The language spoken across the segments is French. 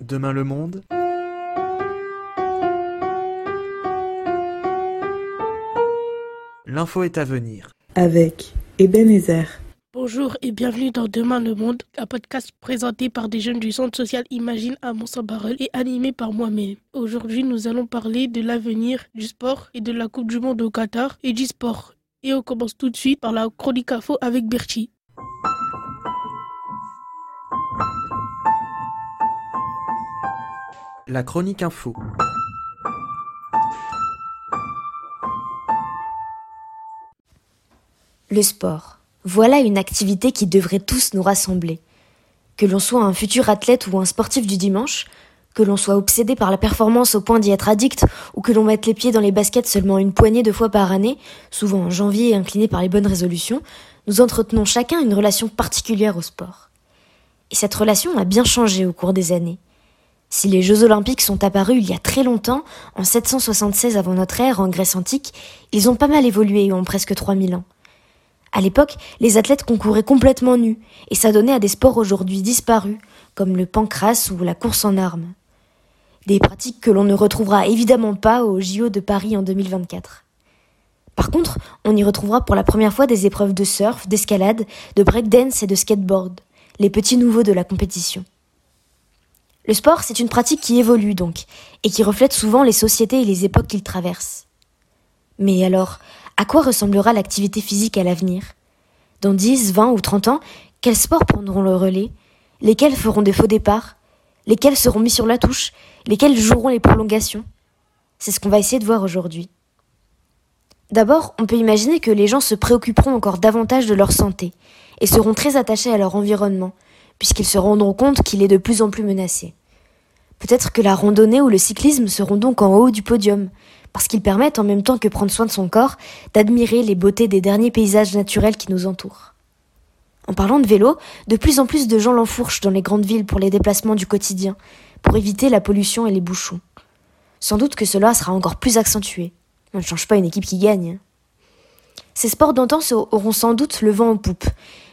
Demain le monde L'info est à venir. Avec Ebenezer. Bonjour et bienvenue dans Demain le Monde, un podcast présenté par des jeunes du Centre social Imagine à mont et animé par moi-même. Aujourd'hui, nous allons parler de l'avenir du sport et de la Coupe du Monde au Qatar et du sport. Et on commence tout de suite par la chronique info avec Bertie. La chronique info. Le sport. Voilà une activité qui devrait tous nous rassembler. Que l'on soit un futur athlète ou un sportif du dimanche, que l'on soit obsédé par la performance au point d'y être addict, ou que l'on mette les pieds dans les baskets seulement une poignée de fois par année, souvent en janvier et incliné par les bonnes résolutions, nous entretenons chacun une relation particulière au sport. Et cette relation a bien changé au cours des années. Si les Jeux olympiques sont apparus il y a très longtemps, en 776 avant notre ère, en Grèce antique, ils ont pas mal évolué ont presque 3000 ans. À l'époque, les athlètes concouraient complètement nus, et ça donnait à des sports aujourd'hui disparus, comme le pancrace ou la course en armes. Des pratiques que l'on ne retrouvera évidemment pas au JO de Paris en 2024. Par contre, on y retrouvera pour la première fois des épreuves de surf, d'escalade, de breakdance et de skateboard, les petits nouveaux de la compétition. Le sport, c'est une pratique qui évolue donc, et qui reflète souvent les sociétés et les époques qu'il traverse. Mais alors, à quoi ressemblera l'activité physique à l'avenir? Dans 10, 20 ou 30 ans, quels sports prendront le relais? Lesquels feront des faux départs? Lesquels seront mis sur la touche? Lesquels joueront les prolongations? C'est ce qu'on va essayer de voir aujourd'hui. D'abord, on peut imaginer que les gens se préoccuperont encore davantage de leur santé et seront très attachés à leur environnement, puisqu'ils se rendront compte qu'il est de plus en plus menacé. Peut-être que la randonnée ou le cyclisme seront donc en haut du podium, parce qu'ils permettent, en même temps que prendre soin de son corps, d'admirer les beautés des derniers paysages naturels qui nous entourent. En parlant de vélo, de plus en plus de gens l'enfourchent dans les grandes villes pour les déplacements du quotidien, pour éviter la pollution et les bouchons. Sans doute que cela sera encore plus accentué. On ne change pas une équipe qui gagne. Ces sports d'antan auront sans doute le vent en poupe,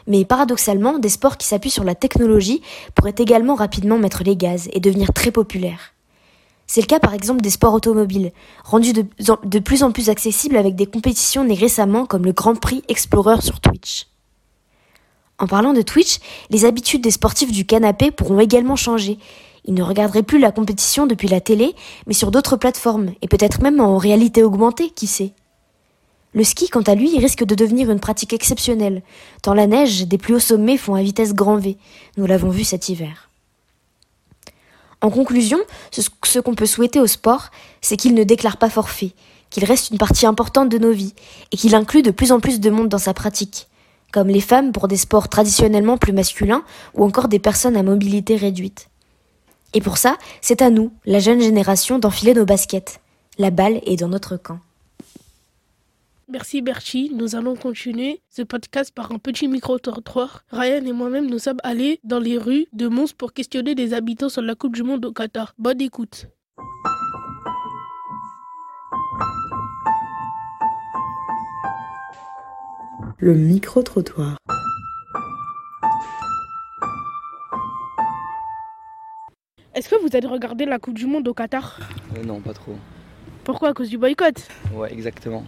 mais paradoxalement, des sports qui s'appuient sur la technologie pourraient également rapidement mettre les gaz et devenir très populaires. C'est le cas par exemple des sports automobiles, rendus de, plus en plus accessibles avec des compétitions nées récemment comme le Grand Prix Explorer sur Twitch. En parlant de Twitch, les habitudes des sportifs du canapé pourront également changer. Ils ne regarderaient plus la compétition depuis la télé, mais sur d'autres plateformes, et peut-être même en réalité augmentée, qui sait. Le ski, quant à lui, risque de devenir une pratique exceptionnelle, tant la neige des plus hauts sommets font à vitesse grand V. Nous l'avons vu cet hiver. En conclusion, ce qu'on peut souhaiter au sport, c'est qu'il ne déclare pas forfait, qu'il reste une partie importante de nos vies, et qu'il inclut de plus en plus de monde dans sa pratique, comme les femmes pour des sports traditionnellement plus masculins, ou encore des personnes à mobilité réduite. Et pour ça, c'est à nous, la jeune génération, d'enfiler nos baskets. La balle est dans notre camp. Merci Bertie. Nous allons continuer ce podcast par un petit micro-trottoir. Ryan et moi-même, nous sommes allés dans les rues de Mons pour questionner des habitants sur la Coupe du Monde au Qatar. Bonne écoute. Le micro-trottoir. Est-ce que vous allez regarder la Coupe du Monde au Qatar? Euh, Non, pas trop. Pourquoi? À cause du boycott? Ouais, exactement.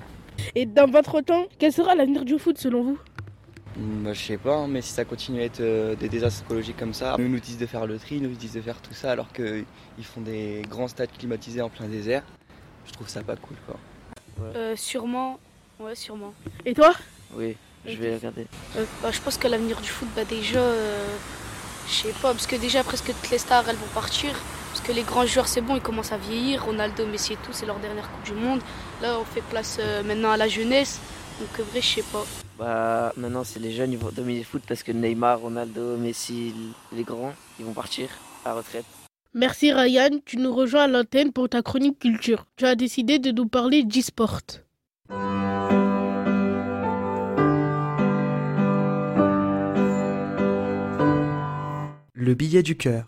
Et dans votre temps, quel sera l'avenir du foot selon vous hmm, bah, Je sais pas, hein, mais si ça continue à être euh, des désastres écologiques comme ça, ils nous disent de faire le tri, nous disent de faire tout ça alors qu'ils font des grands stades climatisés en plein désert. Je trouve ça pas cool quoi. Euh, sûrement, ouais, sûrement. Et toi Oui, je vais regarder. Euh, bah, je pense que l'avenir du foot, bah, déjà, je sais pas, parce que déjà presque toutes les stars elles vont partir. Que les grands joueurs, c'est bon, ils commencent à vieillir. Ronaldo, Messi et tout, c'est leur dernière Coupe du Monde. Là, on fait place euh, maintenant à la jeunesse. Donc, euh, vrai, je sais pas. Bah, maintenant, c'est les jeunes, ils vont dominer le foot parce que Neymar, Ronaldo, Messi, les grands, ils vont partir à la retraite. Merci Ryan, tu nous rejoins à l'antenne pour ta chronique culture. Tu as décidé de nous parler d'e-sport. Le billet du cœur.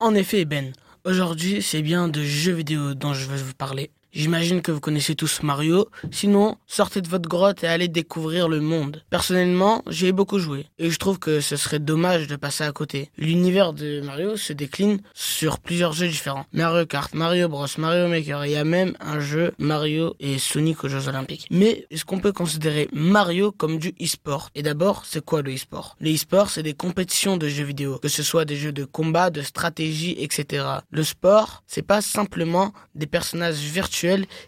En effet, Ben, aujourd'hui, c'est bien de jeux vidéo dont je veux vous parler. J'imagine que vous connaissez tous Mario. Sinon, sortez de votre grotte et allez découvrir le monde. Personnellement, j'y ai beaucoup joué. Et je trouve que ce serait dommage de passer à côté. L'univers de Mario se décline sur plusieurs jeux différents. Mario Kart, Mario Bros, Mario Maker. Il y a même un jeu Mario et Sonic aux Jeux Olympiques. Mais est-ce qu'on peut considérer Mario comme du e-sport? Et d'abord, c'est quoi le e-sport? Le e-sport, c'est des compétitions de jeux vidéo. Que ce soit des jeux de combat, de stratégie, etc. Le sport, c'est pas simplement des personnages virtuels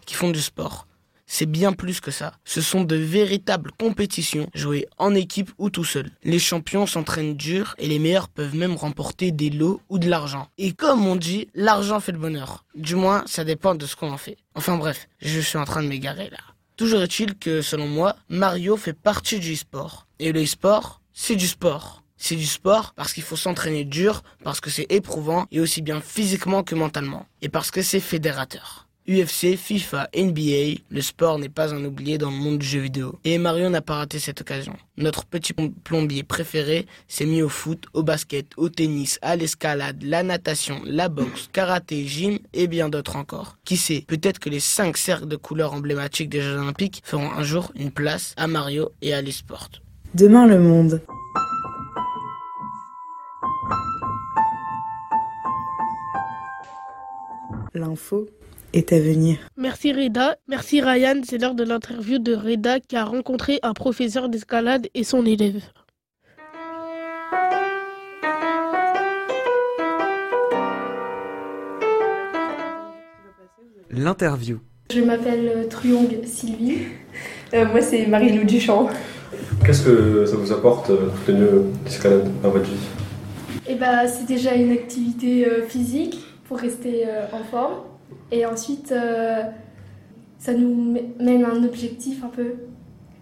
qui font du sport. C'est bien plus que ça. Ce sont de véritables compétitions jouées en équipe ou tout seul. Les champions s'entraînent dur et les meilleurs peuvent même remporter des lots ou de l'argent. Et comme on dit, l'argent fait le bonheur. Du moins, ça dépend de ce qu'on en fait. Enfin bref, je suis en train de m'égarer là. Toujours est-il que, selon moi, Mario fait partie du e-sport. Et le e-sport, c'est du sport. C'est du sport parce qu'il faut s'entraîner dur, parce que c'est éprouvant et aussi bien physiquement que mentalement. Et parce que c'est fédérateur. UFC, FIFA, NBA, le sport n'est pas un oublié dans le monde du jeu vidéo. Et Mario n'a pas raté cette occasion. Notre petit plombier préféré s'est mis au foot, au basket, au tennis, à l'escalade, la natation, la boxe, karaté, gym et bien d'autres encore. Qui sait, peut-être que les cinq cercles de couleurs emblématiques des Jeux Olympiques feront un jour une place à Mario et à l'esport. Demain le monde. L'info est à venir. Merci Reda, merci Ryan. C'est l'heure de l'interview de Reda qui a rencontré un professeur d'escalade et son élève. L'interview. Je m'appelle Truong Sylvie. Euh, moi, c'est Marie-Lou Duchamp. Qu'est-ce que ça vous apporte, euh, les deux, l'escalade dans votre vie? Eh ben, c'est déjà une activité euh, physique pour rester euh, en forme. Et ensuite, euh, ça nous mène à un objectif un peu.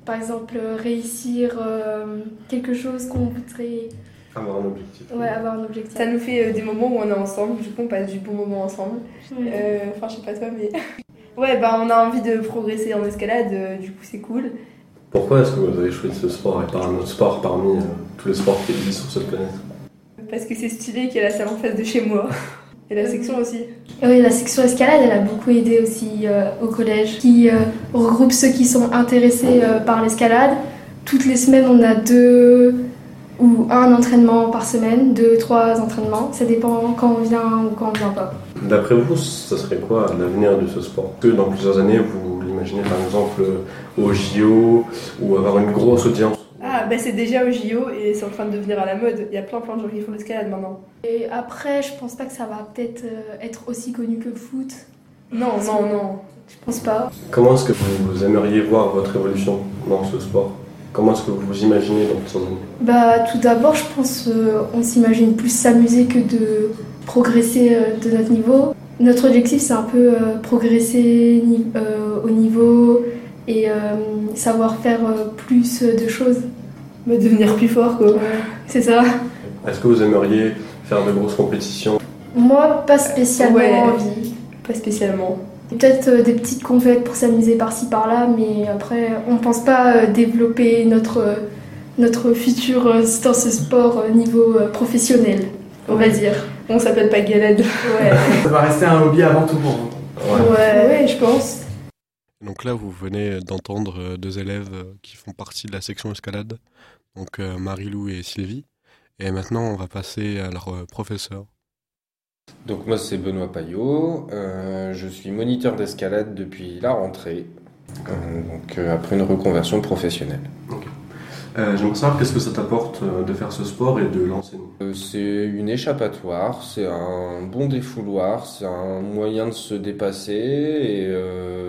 Par exemple, euh, réussir euh, quelque chose qu'on voudrait. Avoir un objectif. Ouais, avoir un objectif. Ça nous fait euh, des moments où on est ensemble, du coup on passe du bon moment ensemble. Euh, Enfin, je sais pas toi, mais. ouais, bah on a envie de progresser en escalade, euh, du coup c'est cool. Pourquoi est-ce que vous avez choisi ce sport et pas un autre sport parmi euh, tous les sports qui existent sur cette planète? Parce que c'est stylé qu'il y a la salle en face de chez moi. Et la section aussi. Oui, la section escalade, elle a beaucoup aidé aussi euh, au collège, qui euh, regroupe ceux qui sont intéressés euh, par l'escalade. Toutes les semaines, on a deux ou un entraînement par semaine, deux, trois entraînements. Ça dépend quand on vient ou quand on vient pas. D'après vous, ça serait quoi l'avenir de ce sport? Que dans plusieurs années, vous l'imaginez par exemple au JO ou avoir une grosse audience Ah, bah c'est déjà au JO et c'est en train de devenir à la mode. Il y a plein plein de gens qui font l'escalade maintenant. Et après, je pense pas que ça va peut-être euh, être aussi connu que le foot. Non, non, non. Je pense pas. Comment est-ce que vous aimeriez voir votre évolution dans ce sport? Comment est-ce que vous vous imaginez dans plusieurs années Bah, tout d'abord, je pense euh, on s'imagine plus s'amuser que de progresser euh, de notre niveau. Notre objectif, c'est un peu euh, progresser ni- euh, au niveau et euh, savoir faire euh, plus de choses. Mais devenir plus fort quoi. C'est ça. Est-ce que vous aimeriez faire de grosses compétitions? Moi, pas spécialement Ouais. envie. Pas spécialement. Peut-être euh, des petites compètes pour s'amuser par-ci par-là, mais après, on pense pas euh, développer notre, euh, notre futur dans ce sport au niveau professionnel, on va dire. On s'appelle pas Galed. Ouais. Ça va rester un hobby avant tout pour vous. Ouais, ouais, je pense. Donc là, vous venez d'entendre deux élèves qui font partie de la section escalade, donc euh, Marie-Lou et Sylvie. Et maintenant, on va passer à leur euh, professeur. Donc moi c'est Benoît Payot, Euh, je suis moniteur d'escalade depuis la rentrée, Euh, donc euh, après une reconversion professionnelle. Euh, J'aimerais savoir qu'est-ce que ça t'apporte euh, de faire ce sport et de l'enseigner? Euh, c'est une échappatoire, c'est un bon défouloir, c'est un moyen de se dépasser et euh,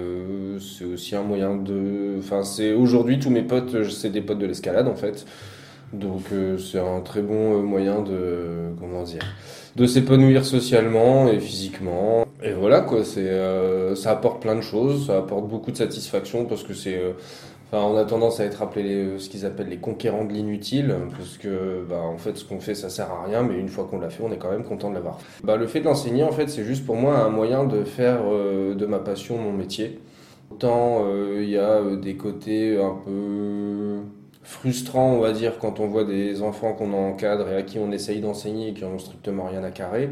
aussi un moyen de... Enfin c'est aujourd'hui tous mes potes, euh, c'est des potes de l'escalade en fait. Donc euh, c'est un très bon euh, moyen de... Comment dire de s'épanouir socialement et physiquement. Et voilà quoi, c'est ça apporte plein de choses, ça apporte beaucoup de satisfaction parce que c'est Enfin, on a tendance à être appelé les- ce qu'ils appellent les conquérants de l'inutile, parce que, bah, en fait, ce qu'on fait, ça sert à rien, mais une fois qu'on l'a fait, on est quand même content de l'avoir. Bah, le fait d'enseigner, en fait, c'est juste pour moi un moyen de faire de ma passion mon métier. Autant euh, il y a euh, des côtés un peu frustrants, on va dire, quand on voit des enfants qu'on encadre et à qui on essaye d'enseigner et qui n'ont strictement rien à carrer.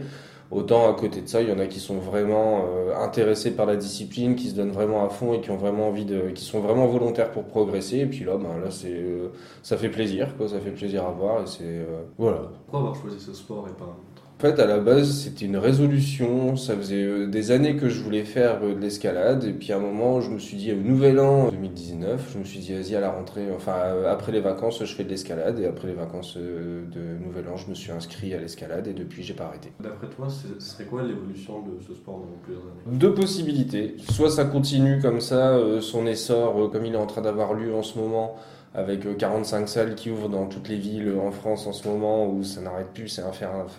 Autant à côté de ça, il y en a qui sont vraiment euh, intéressés par la discipline, qui se donnent vraiment à fond et qui ont vraiment envie de, qui sont vraiment volontaires pour progresser. Et puis là, ben euh, ça fait plaisir. Ça fait plaisir à voir et c'est euh, voilà. Pourquoi avoir choisi ce sport et pas un autre? Fait, à la base, c'était une résolution. Ça faisait euh, des années que je voulais faire euh, de l'escalade. Et puis à un moment, je me suis dit, au nouvel an 2019, je me suis dit, vas-y, à la rentrée, enfin, euh, après les vacances, je fais de l'escalade. Et après les vacances de nouvel an, je me suis inscrit à l'escalade. Et depuis, j'ai pas arrêté. D'après toi, ce serait quoi l'évolution de ce sport dans plusieurs années? Deux possibilités. Soit ça continue comme ça, son essor, comme il est en train d'avoir lieu en ce moment, avec euh, 45 salles qui ouvrent dans toutes les villes euh, en France en ce moment, où ça n'arrête plus,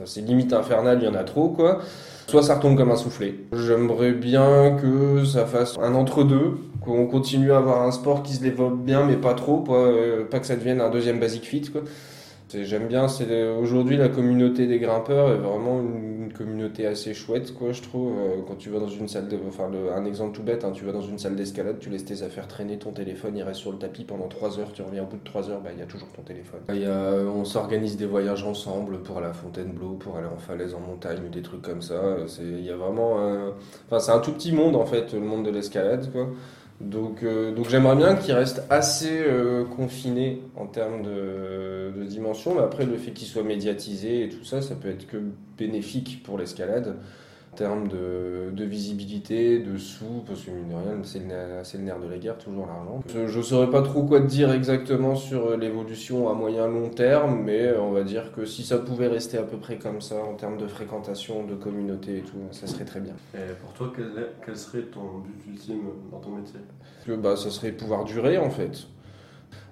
c'est limite infernal, il y en a trop, quoi. Soit ça retombe comme un soufflé. J'aimerais bien que ça fasse un entre-deux, qu'on continue à avoir un sport qui se développe bien, mais pas trop, pas, euh, pas que ça devienne un deuxième basic fit, quoi. J'aime bien, c'est aujourd'hui la communauté des grimpeurs est vraiment une, communauté assez chouette, quoi, je trouve. Euh, Quand tu vas dans une salle de, enfin, un exemple tout bête, hein, tu vas dans une salle d'escalade, tu laisses tes affaires traîner, ton téléphone, il reste sur le tapis pendant 3 heures, tu reviens au bout de 3 heures, bah, il y a toujours ton téléphone. A, on s'organise des voyages ensemble pour à Fontainebleau, pour aller en falaise en montagne des trucs comme ça. Il y a vraiment, enfin, c'est un tout petit monde en fait, le monde de l'escalade. Donc, euh, donc j'aimerais bien qu'il reste assez euh, confiné en termes de, de dimension, mais après le fait qu'il soit médiatisé et tout ça, ça peut être que bénéfique pour l'escalade en termes de, de visibilité, de sous, parce que mine de rien, c'est le, nerf- c'est le nerf de la guerre, toujours l'argent. Je ne saurais pas trop quoi te dire exactement sur euh, l'évolution à moyen long terme, mais euh, on va dire que si ça pouvait rester à peu près comme ça en termes de fréquentation, de communauté et tout, ça serait très bien. Et pour toi, quel, est- quel serait ton but ultime dans ton métier? Que bah, ça serait pouvoir durer en fait.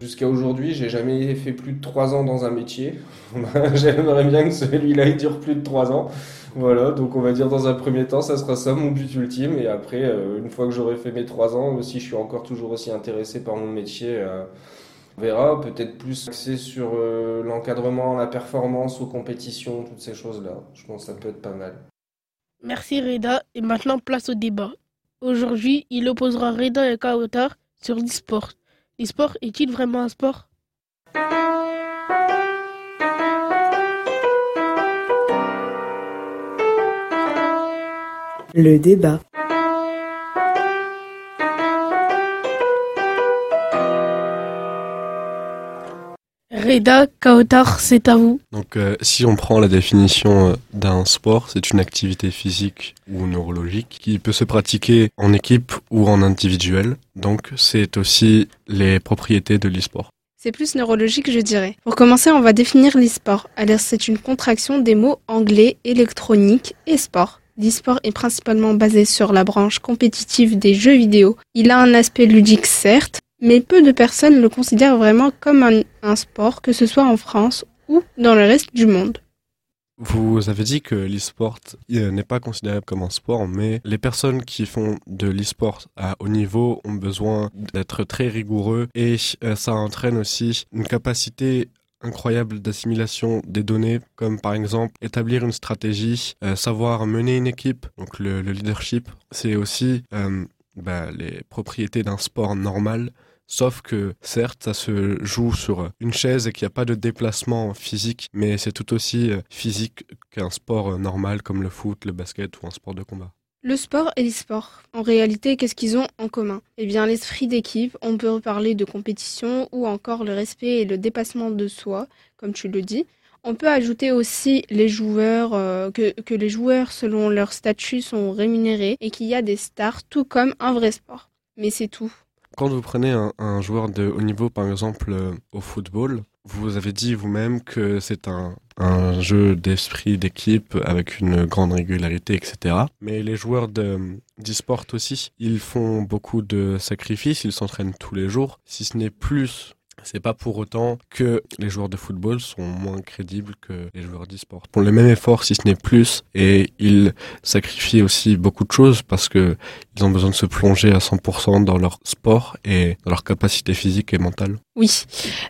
Jusqu'à aujourd'hui, j'ai jamais fait plus de 3 ans dans un métier. J'aimerais bien que celui-là il dure plus de 3 ans. Voilà, donc on va dire dans un premier temps, ça sera ça mon but ultime. Et après, euh, une fois que j'aurai fait mes 3 ans, si je suis encore toujours aussi intéressé par mon métier, euh, on verra. Peut-être plus axé sur euh, l'encadrement, la performance, aux compétitions, toutes ces choses-là. Je pense que ça peut être pas mal. Merci Reda. Et maintenant, place au débat. Aujourd'hui, il opposera Reda et Kaotar sur l'e-sport. L'e-sport est-il vraiment un sport Le débat. Reda, c'est à vous. Donc, euh, si on prend la définition euh, d'un sport, c'est une activité physique ou neurologique qui peut se pratiquer en équipe ou en individuel. Donc, c'est aussi les propriétés de l'e-sport. C'est plus neurologique, je dirais. Pour commencer, on va définir l'e-sport. Alors, c'est une contraction des mots anglais, électronique et sport. L'e-sport est principalement basé sur la branche compétitive des jeux vidéo. Il a un aspect ludique, certes, mais peu de personnes le considèrent vraiment comme un, sport, que ce soit en France ou dans le reste du monde. Vous avez dit que l'e-sport euh, n'est pas considéré comme un sport, mais les personnes qui font de l'e-sport à haut niveau ont besoin d'être très rigoureux et euh, ça entraîne aussi une capacité incroyable d'assimilation des données, comme par exemple établir une stratégie, euh, savoir mener une équipe, donc le, le leadership, c'est aussi bah, les propriétés d'un sport normal. Sauf que certes, ça se joue sur une chaise et qu'il n'y a pas de déplacement physique, mais c'est tout aussi euh, physique qu'un sport euh, normal comme le foot, le basket ou un sport de combat. Le sport et l'e-sport, en réalité, qu'est-ce qu'ils ont en commun? Eh bien, l'esprit d'équipe, on peut parler de compétition ou encore le respect et le dépassement de soi, comme tu le dis. On peut ajouter aussi les joueurs, euh, que les joueurs, selon leur statut, sont rémunérés et qu'il y a des stars, tout comme un vrai sport. Mais c'est tout. Quand vous prenez un, joueur de haut niveau, par exemple euh, au football, vous avez dit vous-même que c'est un, jeu d'esprit d'équipe avec une grande régularité, etc. Mais les joueurs de- d'e-sport aussi, ils font beaucoup de sacrifices, ils s'entraînent tous les jours, si ce n'est plus. C'est pas pour autant que les joueurs de football sont moins crédibles que les joueurs d'e-sport. Ils font le même effort, si ce n'est plus, et ils sacrifient aussi beaucoup de choses parce que ils ont besoin de se plonger à 100% dans leur sport et dans leur capacité physique et mentale. Oui.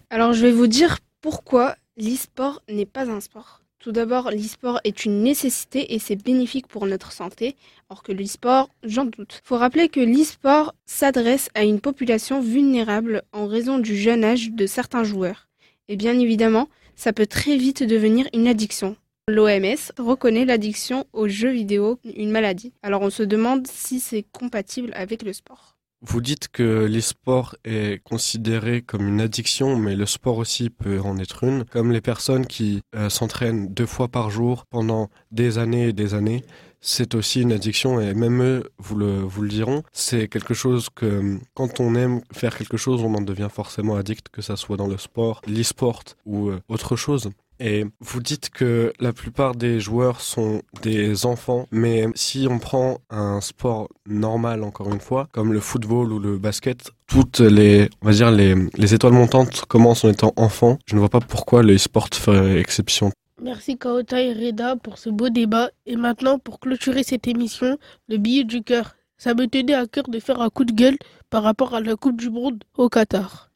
Alors je vais vous dire pourquoi l'e-sport n'est pas un sport. Tout d'abord, l'e-sport est une nécessité et c'est bénéfique pour notre santé, alors que l'e-sport, j'en doute. Faut rappeler que l'e-sport s'adresse à une population vulnérable en raison du jeune âge de certains joueurs. Et bien évidemment, ça peut très vite devenir une addiction. L'OMS reconnaît l'addiction aux jeux vidéo une maladie. Alors on se demande si c'est compatible avec le sport. Vous dites que l'e-sport est considéré comme une addiction, mais le sport aussi peut en être une, comme les personnes qui euh, s'entraînent deux fois par jour pendant des années et des années. C'est aussi une addiction et même eux vous le, vous le diront. C'est quelque chose que quand on aime faire quelque chose, on en devient forcément addict, que ça soit dans le sport, l'e-sport ou euh, autre chose. Et vous dites que la plupart des joueurs sont des enfants, mais si on prend un sport normal, encore une fois, comme le football ou le basket, toutes les, on va dire, les, les étoiles montantes commencent en étant enfants. Je ne vois pas pourquoi le sport ferait exception. Merci Kaota et Reda pour ce beau débat. Et maintenant, pour clôturer cette émission, le billet du cœur. Ça me tenait à cœur de faire un coup de gueule par rapport à la Coupe du Monde au Qatar.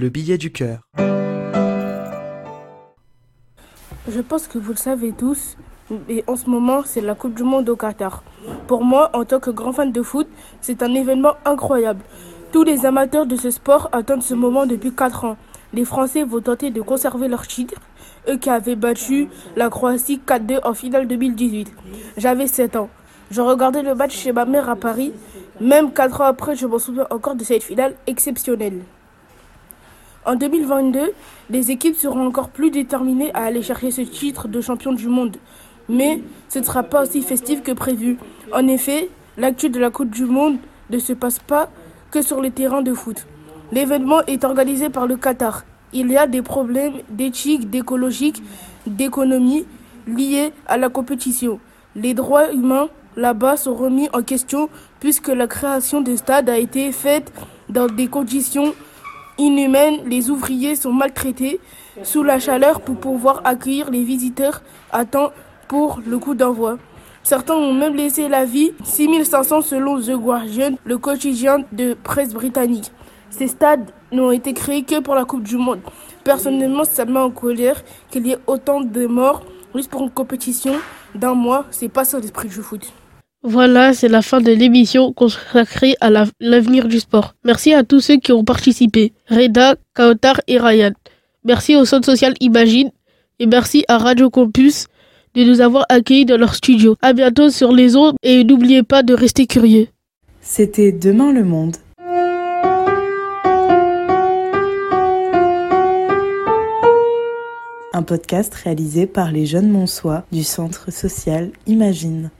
Le billet du cœur. Je pense que vous le savez tous, et en ce moment, c'est la Coupe du Monde au Qatar. Pour moi, en tant que grand fan de foot, c'est un événement incroyable. Tous les amateurs de ce sport attendent ce moment depuis 4 ans. Les Français vont tenter de conserver leur titre, eux qui avaient battu la Croatie 4-2 en finale 2018. J'avais 7 ans. Je regardais le match chez ma mère à Paris. Même 4 ans après, je m'en souviens encore de cette finale exceptionnelle. En 2022, les équipes seront encore plus déterminées à aller chercher ce titre de champion du monde. Mais ce ne sera pas aussi festif que prévu. En effet, l'actu de la Coupe du Monde ne se passe pas que sur les terrains de foot. L'événement est organisé par le Qatar. Il y a des problèmes d'éthique, d'écologique, d'économie liés à la compétition. Les droits humains là-bas sont remis en question puisque la création des stades a été faite dans des conditions inhumaines. Les ouvriers sont maltraités sous la chaleur pour pouvoir accueillir les visiteurs à temps pour le coup d'envoi. Certains ont même laissé la vie, 6500 selon The Guardian, le quotidien de presse britannique. Ces stades n'ont été créés que pour la Coupe du Monde. Personnellement, ça me met en colère qu'il y ait autant de morts juste pour une compétition d'un mois. C'est pas ça l'esprit du foot. Voilà, c'est la fin de l'émission consacrée à l'avenir du sport. Merci à tous ceux qui ont participé. Reda, Kautar et Ryan. Merci au Centre social Imagine et merci à Radio Campus de nous avoir accueillis dans leur studio. À bientôt sur les ondes et n'oubliez pas de rester curieux. C'était Demain le Monde. Un podcast réalisé par les jeunes Monsois du Centre social Imagine.